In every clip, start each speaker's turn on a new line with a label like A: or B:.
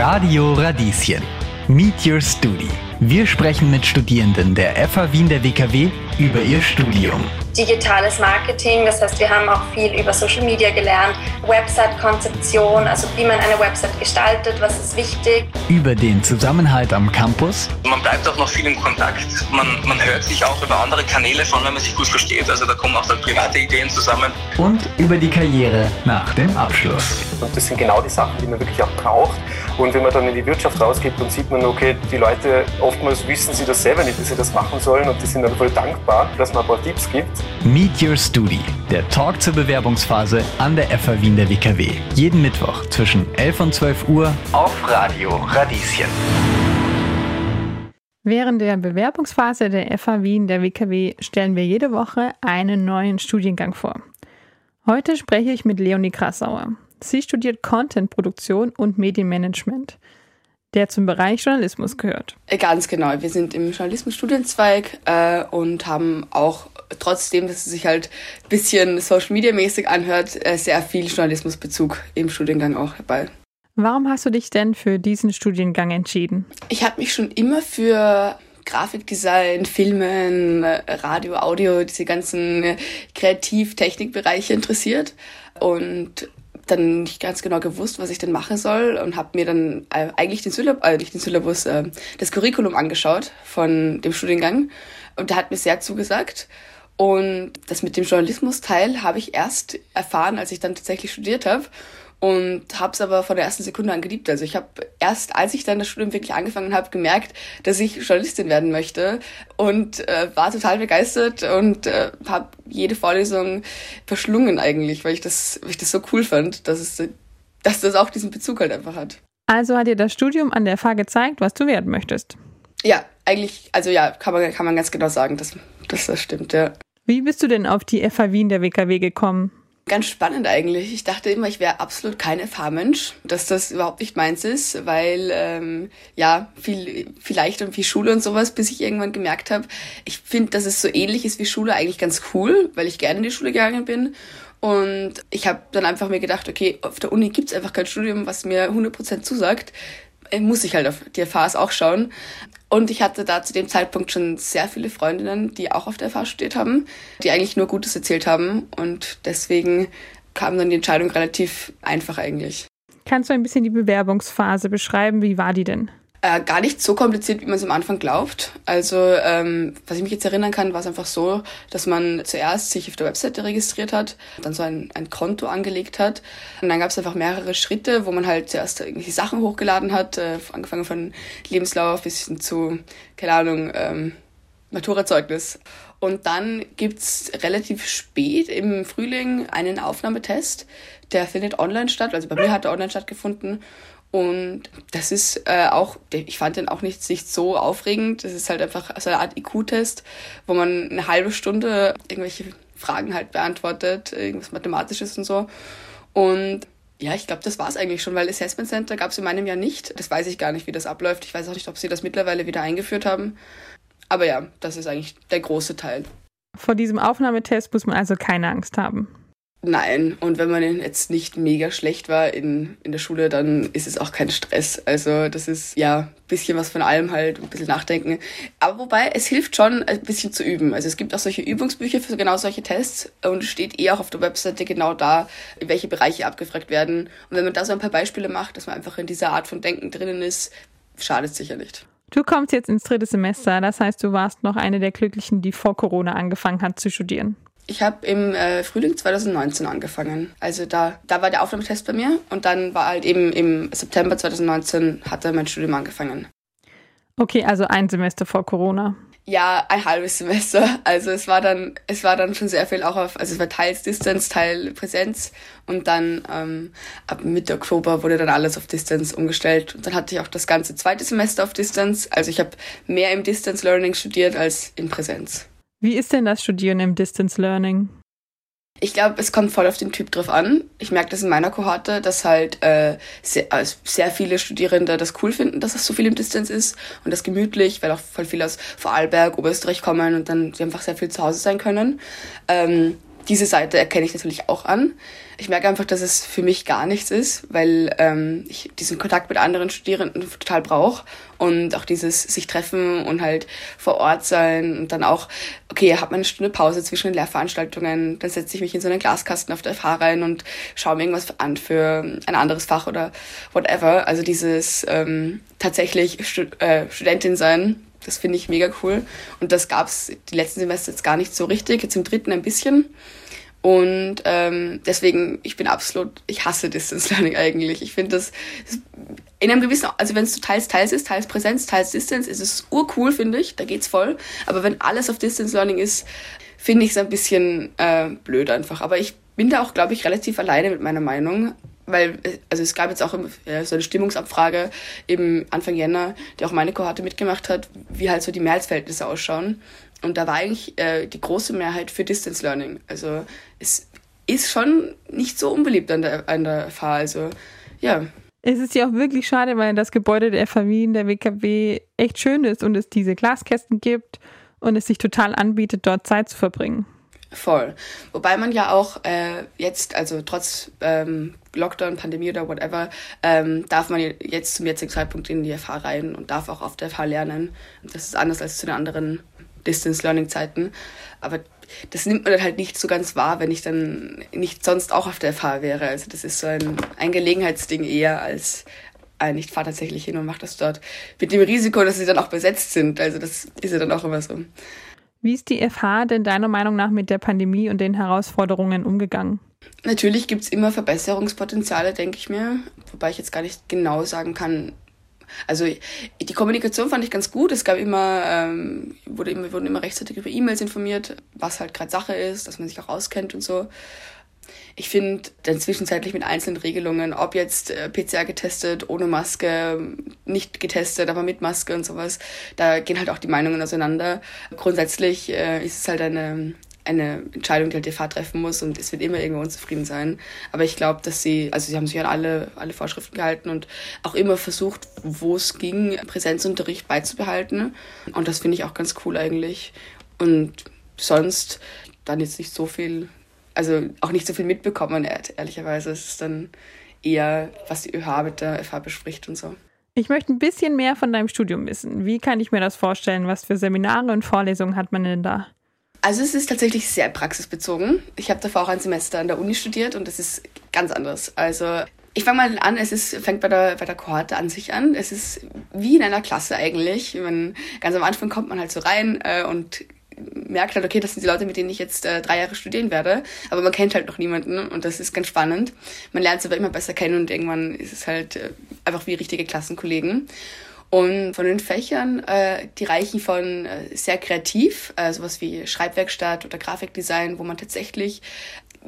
A: Radio Radieschen. Meet Your Studi. Wir sprechen mit Studierenden der FH Wien der WKW über ihr Studium.
B: Digitales Marketing, das heißt, wir haben auch viel über Social Media gelernt, Website-Konzeption, also wie man eine Website gestaltet, was ist wichtig.
A: Über den Zusammenhalt am Campus.
C: Man bleibt auch noch viel in Kontakt. Man, man hört sich auch über andere Kanäle, schon wenn man sich gut versteht. Also da kommen auch dann private Ideen zusammen.
A: Und über die Karriere nach dem Abschluss.
D: Und das sind genau die Sachen, die man wirklich auch braucht. Und wenn man dann in die Wirtschaft rausgeht, dann sieht man, okay, die Leute oftmals wissen sie das selber nicht, dass sie das machen sollen und die sind dann voll dankbar, dass man ein paar Tipps gibt.
A: Meet Your Studi, der Talk zur Bewerbungsphase an der FH Wien der WKW. Jeden Mittwoch zwischen 11 und 12 Uhr auf Radio Radieschen.
E: Während der Bewerbungsphase der FH Wien der WKW stellen wir jede Woche einen neuen Studiengang vor. Heute spreche ich mit Leonie Krassauer. Sie studiert Content-Produktion und Medienmanagement, der zum Bereich Journalismus gehört.
F: Ganz genau. Wir sind im Journalismus-Studienzweig äh, und haben auch trotzdem, dass es sich halt ein bisschen Social-Media-mäßig anhört, äh, sehr viel Journalismusbezug im Studiengang auch dabei.
E: Warum hast du dich denn für diesen Studiengang entschieden?
F: Ich habe mich schon immer für Grafikdesign, Filmen, Radio, Audio, diese ganzen Kreativ-Technikbereiche interessiert und dann nicht ganz genau gewusst, was ich denn machen soll und habe mir dann äh, eigentlich den Syllabus, äh, nicht den Syllabus, äh, das Curriculum angeschaut von dem Studiengang und der hat mir sehr zugesagt. Und das mit dem Journalismus-Teil habe ich erst erfahren, als ich dann tatsächlich studiert habe und habe es aber von der ersten Sekunde an geliebt. Also ich habe erst, als ich dann das Studium wirklich angefangen habe, gemerkt, dass ich Journalistin werden möchte und äh, war total begeistert und äh, habe jede Vorlesung verschlungen eigentlich, weil ich das, weil ich das so cool fand, dass es, dass das auch diesen Bezug halt einfach hat.
E: Also hat dir das Studium an der FH gezeigt, was du werden möchtest?
F: Ja, eigentlich, also ja, kann man, kann man ganz genau sagen, dass, dass das stimmt, ja.
E: Wie bist du denn auf die FH Wien der WKW gekommen?
F: Ganz spannend eigentlich. Ich dachte immer, ich wäre absolut kein FH-Mensch, dass das überhaupt nicht meins ist, weil ähm, ja viel viel leichter und viel Schule und sowas, bis ich irgendwann gemerkt habe, ich finde, dass es so ähnlich ist wie Schule eigentlich ganz cool, weil ich gerne in die Schule gegangen bin. Und ich habe dann einfach mir gedacht, okay, auf der Uni gibt's einfach kein Studium, was mir 100% zusagt. Äh, muss ich halt auf die FHs auch schauen. Und ich hatte da zu dem Zeitpunkt schon sehr viele Freundinnen, die auch auf der FH studiert haben, die eigentlich nur Gutes erzählt haben. Und deswegen kam dann die Entscheidung relativ einfach eigentlich.
E: Kannst du ein bisschen die Bewerbungsphase beschreiben? Wie war die denn?
F: Äh, gar nicht so kompliziert, wie man es am Anfang glaubt. Also, ähm, was ich mich jetzt erinnern kann, war es einfach so, dass man zuerst sich auf der Webseite registriert hat, dann so ein, ein Konto angelegt hat. Und dann gab es einfach mehrere Schritte, wo man halt zuerst irgendwelche Sachen hochgeladen hat, äh, angefangen von Lebenslauf bis hin zu, keine Ahnung, ähm, Maturazeugnis. Und dann gibt's relativ spät im Frühling einen Aufnahmetest. Der findet online statt. Also bei mir hat er online stattgefunden. Und das ist äh, auch, ich fand den auch nicht, nicht so aufregend. Das ist halt einfach so eine Art IQ-Test, wo man eine halbe Stunde irgendwelche Fragen halt beantwortet, irgendwas Mathematisches und so. Und ja, ich glaube, das war's eigentlich schon, weil Assessment Center gab es in meinem Jahr nicht. Das weiß ich gar nicht, wie das abläuft. Ich weiß auch nicht, ob sie das mittlerweile wieder eingeführt haben. Aber ja, das ist eigentlich der große Teil.
E: Vor diesem Aufnahmetest muss man also keine Angst haben.
F: Nein, und wenn man jetzt nicht mega schlecht war in, in der Schule, dann ist es auch kein Stress. Also das ist ja ein bisschen was von allem halt, ein bisschen nachdenken. Aber wobei, es hilft schon, ein bisschen zu üben. Also es gibt auch solche Übungsbücher für genau solche Tests und steht eh auch auf der Webseite genau da, welche Bereiche abgefragt werden. Und wenn man da so ein paar Beispiele macht, dass man einfach in dieser Art von Denken drinnen ist, schadet es sicher nicht.
E: Du kommst jetzt ins dritte Semester, das heißt, du warst noch eine der Glücklichen, die vor Corona angefangen hat zu studieren.
F: Ich habe im äh, Frühling 2019 angefangen. Also da, da war der Aufnahmetest bei mir und dann war halt eben im September 2019 hatte mein Studium angefangen.
E: Okay, also ein Semester vor Corona.
F: Ja, ein halbes Semester. Also es war dann, es war dann schon sehr viel auch auf, also es war teils Distance, teil Präsenz und dann ähm, ab Mitte Oktober wurde dann alles auf Distance umgestellt und dann hatte ich auch das ganze zweite Semester auf Distance. Also ich habe mehr im Distance Learning studiert als in Präsenz.
E: Wie ist denn das Studieren im Distance Learning?
F: Ich glaube, es kommt voll auf den Typ drauf an. Ich merke das in meiner Kohorte, dass halt äh, sehr, also sehr viele Studierende das cool finden, dass es so viel im Distance ist und das gemütlich, weil auch voll viele aus Vorarlberg, Oberösterreich kommen und dann einfach sehr viel zu Hause sein können. Ähm, diese Seite erkenne ich natürlich auch an. Ich merke einfach, dass es für mich gar nichts ist, weil ähm, ich diesen Kontakt mit anderen Studierenden total brauche und auch dieses sich treffen und halt vor Ort sein und dann auch, okay, hat man eine Stunde Pause zwischen den Lehrveranstaltungen, dann setze ich mich in so einen Glaskasten auf der FH rein und schaue mir irgendwas an für ein anderes Fach oder whatever. Also dieses ähm, tatsächlich Stud äh, Studentin sein, das finde ich mega cool. Und das gab es die letzten Semester jetzt gar nicht so richtig, jetzt im dritten ein bisschen. Und ähm, deswegen, ich bin absolut, ich hasse Distance Learning eigentlich. Ich finde das, das, in einem gewissen, also wenn es so teils, teils ist, teils Präsenz, teils Distance, ist es urcool, finde ich, da geht's voll. Aber wenn alles auf Distance Learning ist, finde ich es ein bisschen äh, blöd einfach. Aber ich bin da auch, glaube ich, relativ alleine mit meiner Meinung weil, also es gab jetzt auch so eine Stimmungsabfrage eben Anfang Jänner, die auch meine Kohorte mitgemacht hat, wie halt so die Mehrheitsverhältnisse ausschauen. Und da war eigentlich äh, die große Mehrheit für Distance Learning. Also es ist schon nicht so unbeliebt an der, an der FH. Also ja.
E: Es ist ja auch wirklich schade, weil das Gebäude der FH Wien, der WKW, echt schön ist und es diese Glaskästen gibt und es sich total anbietet, dort Zeit zu verbringen.
F: Voll. Wobei man ja auch äh, jetzt, also trotz ähm, Lockdown, Pandemie oder whatever, ähm, darf man jetzt zum jetzigen Zeitpunkt in die FH rein und darf auch auf der FH lernen. Das ist anders als zu den anderen Distance-Learning-Zeiten. Aber das nimmt man dann halt nicht so ganz wahr, wenn ich dann nicht sonst auch auf der FH wäre. Also das ist so ein, ein Gelegenheitsding eher als ein, ich fahre tatsächlich hin und mache das dort. Mit dem Risiko, dass sie dann auch besetzt sind. Also das ist ja dann auch immer so.
E: Wie ist die FH denn deiner Meinung nach mit der Pandemie und den Herausforderungen umgegangen?
F: Natürlich gibt es immer Verbesserungspotenziale, denke ich mir. Wobei ich jetzt gar nicht genau sagen kann. Also die Kommunikation fand ich ganz gut. Es gab immer, ähm, wurde immer, wurden immer rechtzeitig über E-Mails informiert, was halt gerade Sache ist, dass man sich auch auskennt und so. Ich finde dann zwischenzeitlich mit einzelnen Regelungen, ob jetzt äh, PCR getestet, ohne Maske, nicht getestet, aber mit Maske und sowas, da gehen halt auch die Meinungen auseinander. Grundsätzlich äh, ist es halt eine, eine Entscheidung, die halt die FH treffen muss und es wird immer irgendwo unzufrieden sein. Aber ich glaube, dass sie, also sie haben sich an alle, alle Vorschriften gehalten und auch immer versucht, wo es ging, Präsenzunterricht beizubehalten. Und das finde ich auch ganz cool eigentlich. Und sonst dann jetzt nicht so viel also auch nicht so viel mitbekommen, ehrlicherweise. Es ist dann eher, was die ÖH mit der FH bespricht und so.
E: Ich möchte ein bisschen mehr von deinem Studium wissen. Wie kann ich mir das vorstellen? Was für Seminare und Vorlesungen hat man denn da?
F: Also es ist tatsächlich sehr praxisbezogen. Ich habe davor auch ein Semester an der Uni studiert und das ist ganz anders. Also ich fange mal an, es ist, fängt bei der, bei der Kohorte an sich an. Es ist wie in einer Klasse eigentlich. Man, ganz am Anfang kommt man halt so rein äh, und merkt halt, okay, das sind die Leute, mit denen ich jetzt äh, drei Jahre studieren werde, aber man kennt halt noch niemanden und das ist ganz spannend. Man lernt es aber immer besser kennen und irgendwann ist es halt äh, einfach wie richtige Klassenkollegen. Und von den Fächern, äh, die reichen von äh, sehr kreativ, äh, sowas wie Schreibwerkstatt oder Grafikdesign, wo man tatsächlich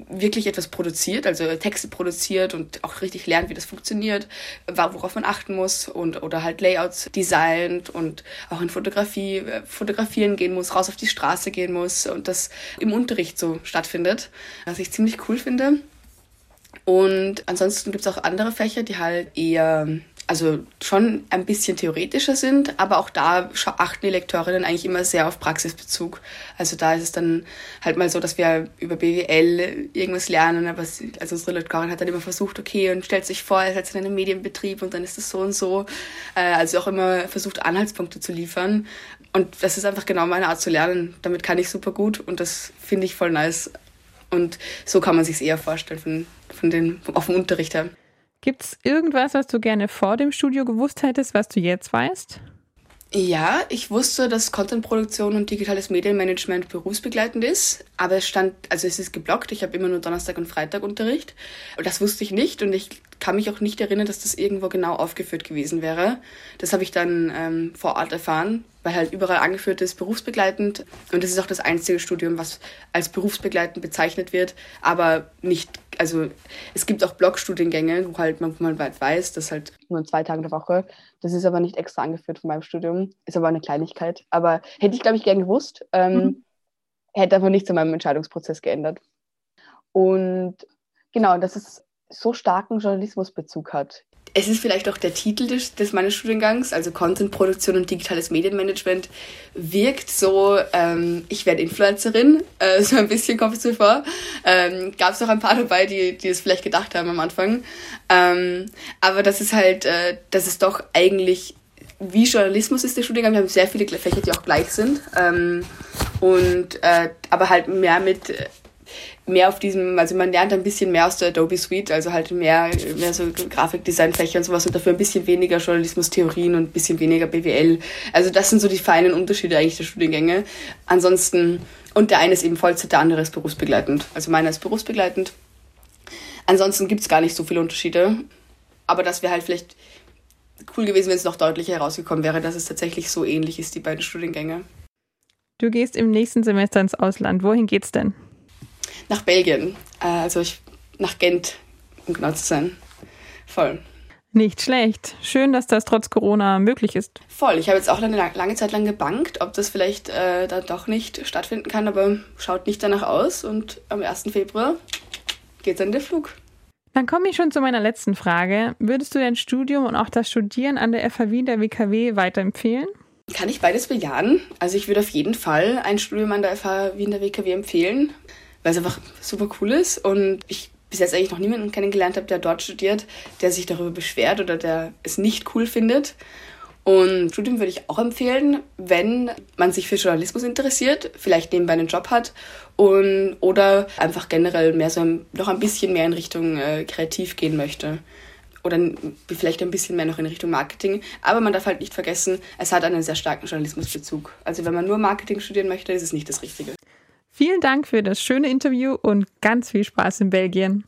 F: wirklich etwas produziert, also Texte produziert und auch richtig lernt, wie das funktioniert, worauf man achten muss und oder halt Layouts designt und auch in Fotografie fotografieren gehen muss, raus auf die Straße gehen muss und das im Unterricht so stattfindet, was ich ziemlich cool finde. Und ansonsten gibt es auch andere Fächer, die halt eher also schon ein bisschen theoretischer sind, aber auch da achten die Lektorinnen eigentlich immer sehr auf Praxisbezug. Also da ist es dann halt mal so, dass wir über BWL irgendwas lernen, aber also unsere Lektorin hat dann immer versucht, okay, und stellt sich vor, er ist in einem Medienbetrieb und dann ist das so und so. Äh, also auch immer versucht, Anhaltspunkte zu liefern. Und das ist einfach genau meine Art zu lernen. Damit kann ich super gut und das finde ich voll nice. Und so kann man sich eher vorstellen von, von den, auf dem Unterricht her.
E: Gibt es irgendwas, was du gerne vor dem Studio gewusst hättest, was du jetzt weißt?
F: Ja, ich wusste, dass Contentproduktion und digitales Medienmanagement berufsbegleitend ist, aber es stand, also es ist geblockt, ich habe immer nur Donnerstag und Freitag Unterricht. Das wusste ich nicht und ich kann mich auch nicht erinnern, dass das irgendwo genau aufgeführt gewesen wäre. Das habe ich dann ähm, vor Ort erfahren, weil halt überall angeführt ist, berufsbegleitend. Und das ist auch das einzige Studium, was als berufsbegleitend bezeichnet wird, aber nicht, also es gibt auch Blogstudiengänge, wo halt man, wo man weit weiß, dass halt nur zwei Tage der Woche. Das ist aber nicht extra angeführt von meinem Studium, ist aber eine Kleinigkeit. Aber hätte ich, glaube ich, gern gewusst. Ähm, mhm. Hätte aber nichts an meinem Entscheidungsprozess geändert. Und genau, das ist so starken Journalismusbezug hat. es ist vielleicht auch der Titel des, des meines Studiengangs, also Contentproduktion und digitales Medienmanagement, wirkt so, ähm, ich werde Influencerin, äh, so ein bisschen kommt es mir vor. Ähm, Gab es auch ein paar dabei, die, die es vielleicht gedacht haben am Anfang. Ähm, aber das ist halt, äh, das ist doch eigentlich wie Journalismus ist der Studiengang. Wir haben sehr viele Fächer, die auch gleich sind. Ähm, und äh, aber halt mehr mit mehr auf diesem, also man lernt ein bisschen mehr aus der Adobe Suite, also halt mehr, mehr so Grafikdesign-Fächer und sowas und dafür ein bisschen weniger Journalismus-Theorien und ein bisschen weniger BWL. Also das sind so die feinen Unterschiede eigentlich der Studiengänge. Ansonsten, und der eine ist eben Vollzeit, der andere ist berufsbegleitend. Also meiner ist berufsbegleitend. Ansonsten gibt es gar nicht so viele Unterschiede. Aber das wäre halt vielleicht cool gewesen, wenn es noch deutlicher herausgekommen wäre, dass es tatsächlich so ähnlich ist, die beiden Studiengänge.
E: Du gehst im nächsten Semester ins Ausland. Wohin geht's denn?
F: Nach Belgien. Äh, also ich, nach Gent, um genau zu sein. Voll.
E: Nicht schlecht. Schön, dass das trotz Corona möglich ist.
F: Voll. Ich habe jetzt auch eine lange Zeit lang gebankt, ob das vielleicht äh, dann doch nicht stattfinden kann, aber schaut nicht danach aus. Und am 1. Februar geht dann der Flug.
E: Dann komme ich schon zu meiner letzten Frage. Würdest du dein Studium und auch das Studieren an der FH Wien der WKW weiterempfehlen?
F: Kann ich beides bejahen. Also ich würde auf jeden Fall ein Studium an der FH Wien der WKW empfehlen weil es einfach super cool ist und ich bis jetzt eigentlich noch niemanden kennengelernt habe, der dort studiert, der sich darüber beschwert oder der es nicht cool findet. Und Studium würde ich auch empfehlen, wenn man sich für Journalismus interessiert, vielleicht nebenbei einen Job hat und, oder einfach generell mehr so ein, noch ein bisschen mehr in Richtung äh, kreativ gehen möchte. Oder vielleicht ein bisschen mehr noch in Richtung Marketing. Aber man darf halt nicht vergessen, es hat einen sehr starken Journalismusbezug. Also wenn man nur Marketing studieren möchte, ist es nicht das Richtige.
E: Vielen Dank für das schöne Interview und ganz viel Spaß in Belgien.